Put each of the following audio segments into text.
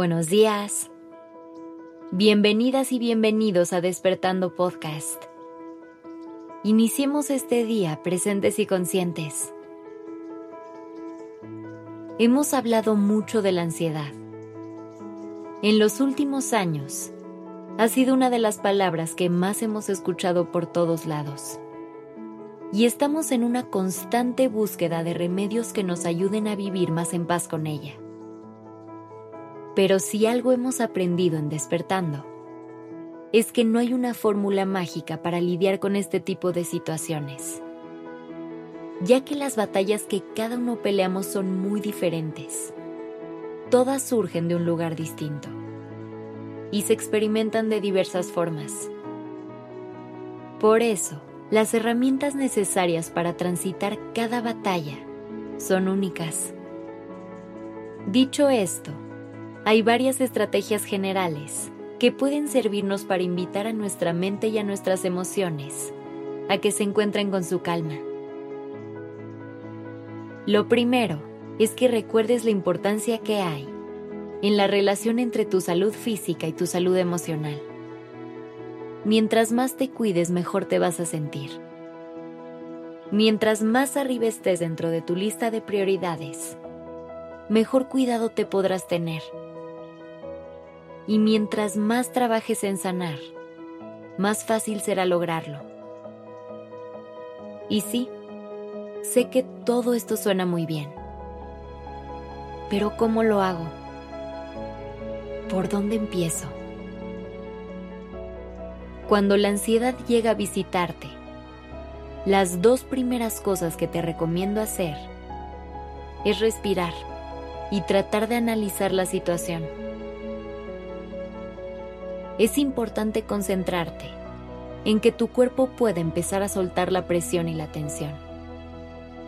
Buenos días. Bienvenidas y bienvenidos a Despertando Podcast. Iniciemos este día presentes y conscientes. Hemos hablado mucho de la ansiedad. En los últimos años, ha sido una de las palabras que más hemos escuchado por todos lados. Y estamos en una constante búsqueda de remedios que nos ayuden a vivir más en paz con ella. Pero si algo hemos aprendido en despertando, es que no hay una fórmula mágica para lidiar con este tipo de situaciones, ya que las batallas que cada uno peleamos son muy diferentes. Todas surgen de un lugar distinto y se experimentan de diversas formas. Por eso, las herramientas necesarias para transitar cada batalla son únicas. Dicho esto, hay varias estrategias generales que pueden servirnos para invitar a nuestra mente y a nuestras emociones a que se encuentren con su calma. Lo primero es que recuerdes la importancia que hay en la relación entre tu salud física y tu salud emocional. Mientras más te cuides, mejor te vas a sentir. Mientras más arriba estés dentro de tu lista de prioridades, mejor cuidado te podrás tener. Y mientras más trabajes en sanar, más fácil será lograrlo. Y sí, sé que todo esto suena muy bien. Pero ¿cómo lo hago? ¿Por dónde empiezo? Cuando la ansiedad llega a visitarte, las dos primeras cosas que te recomiendo hacer es respirar y tratar de analizar la situación. Es importante concentrarte en que tu cuerpo pueda empezar a soltar la presión y la tensión,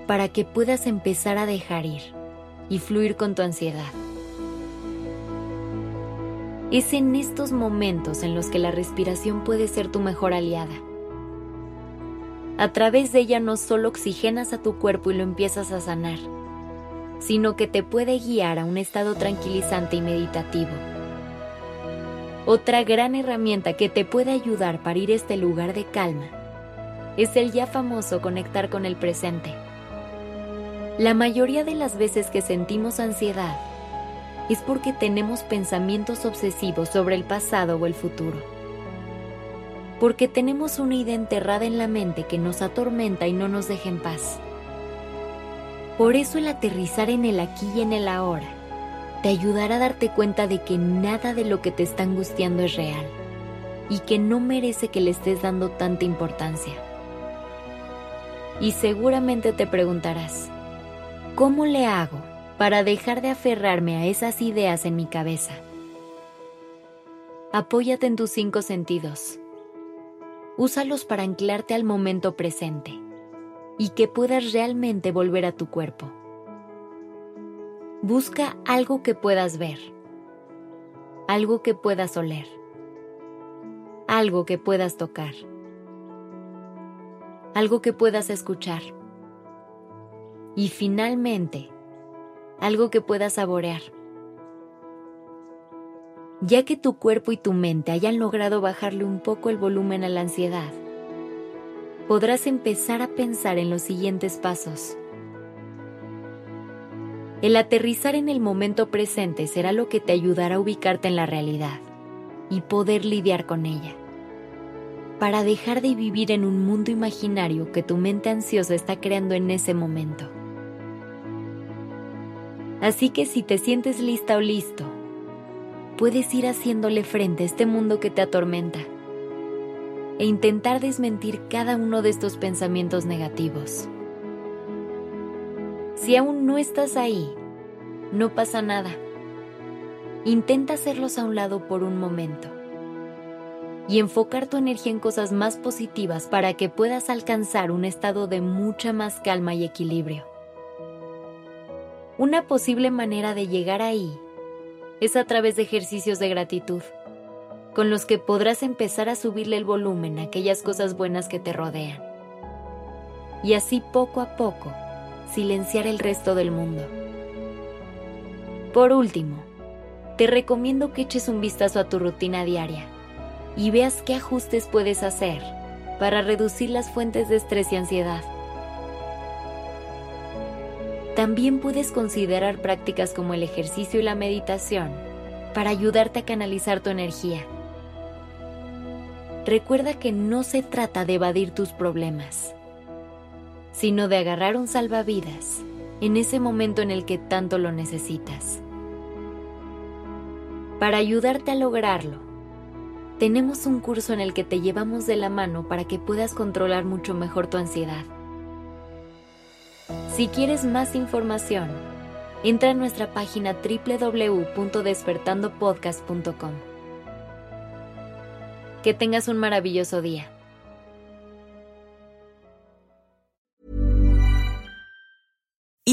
para que puedas empezar a dejar ir y fluir con tu ansiedad. Es en estos momentos en los que la respiración puede ser tu mejor aliada. A través de ella no solo oxigenas a tu cuerpo y lo empiezas a sanar, sino que te puede guiar a un estado tranquilizante y meditativo. Otra gran herramienta que te puede ayudar para ir a este lugar de calma es el ya famoso conectar con el presente. La mayoría de las veces que sentimos ansiedad, es porque tenemos pensamientos obsesivos sobre el pasado o el futuro. Porque tenemos una idea enterrada en la mente que nos atormenta y no nos deja en paz. Por eso el aterrizar en el aquí y en el ahora te ayudará a darte cuenta de que nada de lo que te está angustiando es real y que no merece que le estés dando tanta importancia. Y seguramente te preguntarás, ¿cómo le hago para dejar de aferrarme a esas ideas en mi cabeza. Apóyate en tus cinco sentidos. Úsalos para anclarte al momento presente y que puedas realmente volver a tu cuerpo. Busca algo que puedas ver, algo que puedas oler, algo que puedas tocar, algo que puedas escuchar. Y finalmente, algo que puedas saborear. Ya que tu cuerpo y tu mente hayan logrado bajarle un poco el volumen a la ansiedad, podrás empezar a pensar en los siguientes pasos. El aterrizar en el momento presente será lo que te ayudará a ubicarte en la realidad y poder lidiar con ella, para dejar de vivir en un mundo imaginario que tu mente ansiosa está creando en ese momento. Así que si te sientes lista o listo, puedes ir haciéndole frente a este mundo que te atormenta e intentar desmentir cada uno de estos pensamientos negativos. Si aún no estás ahí, no pasa nada. Intenta hacerlos a un lado por un momento y enfocar tu energía en cosas más positivas para que puedas alcanzar un estado de mucha más calma y equilibrio. Una posible manera de llegar ahí es a través de ejercicios de gratitud, con los que podrás empezar a subirle el volumen a aquellas cosas buenas que te rodean. Y así poco a poco silenciar el resto del mundo. Por último, te recomiendo que eches un vistazo a tu rutina diaria y veas qué ajustes puedes hacer para reducir las fuentes de estrés y ansiedad. También puedes considerar prácticas como el ejercicio y la meditación para ayudarte a canalizar tu energía. Recuerda que no se trata de evadir tus problemas, sino de agarrar un salvavidas en ese momento en el que tanto lo necesitas. Para ayudarte a lograrlo, tenemos un curso en el que te llevamos de la mano para que puedas controlar mucho mejor tu ansiedad. Si quieres más información, entra a nuestra página www.despertandopodcast.com. Que tengas un maravilloso día.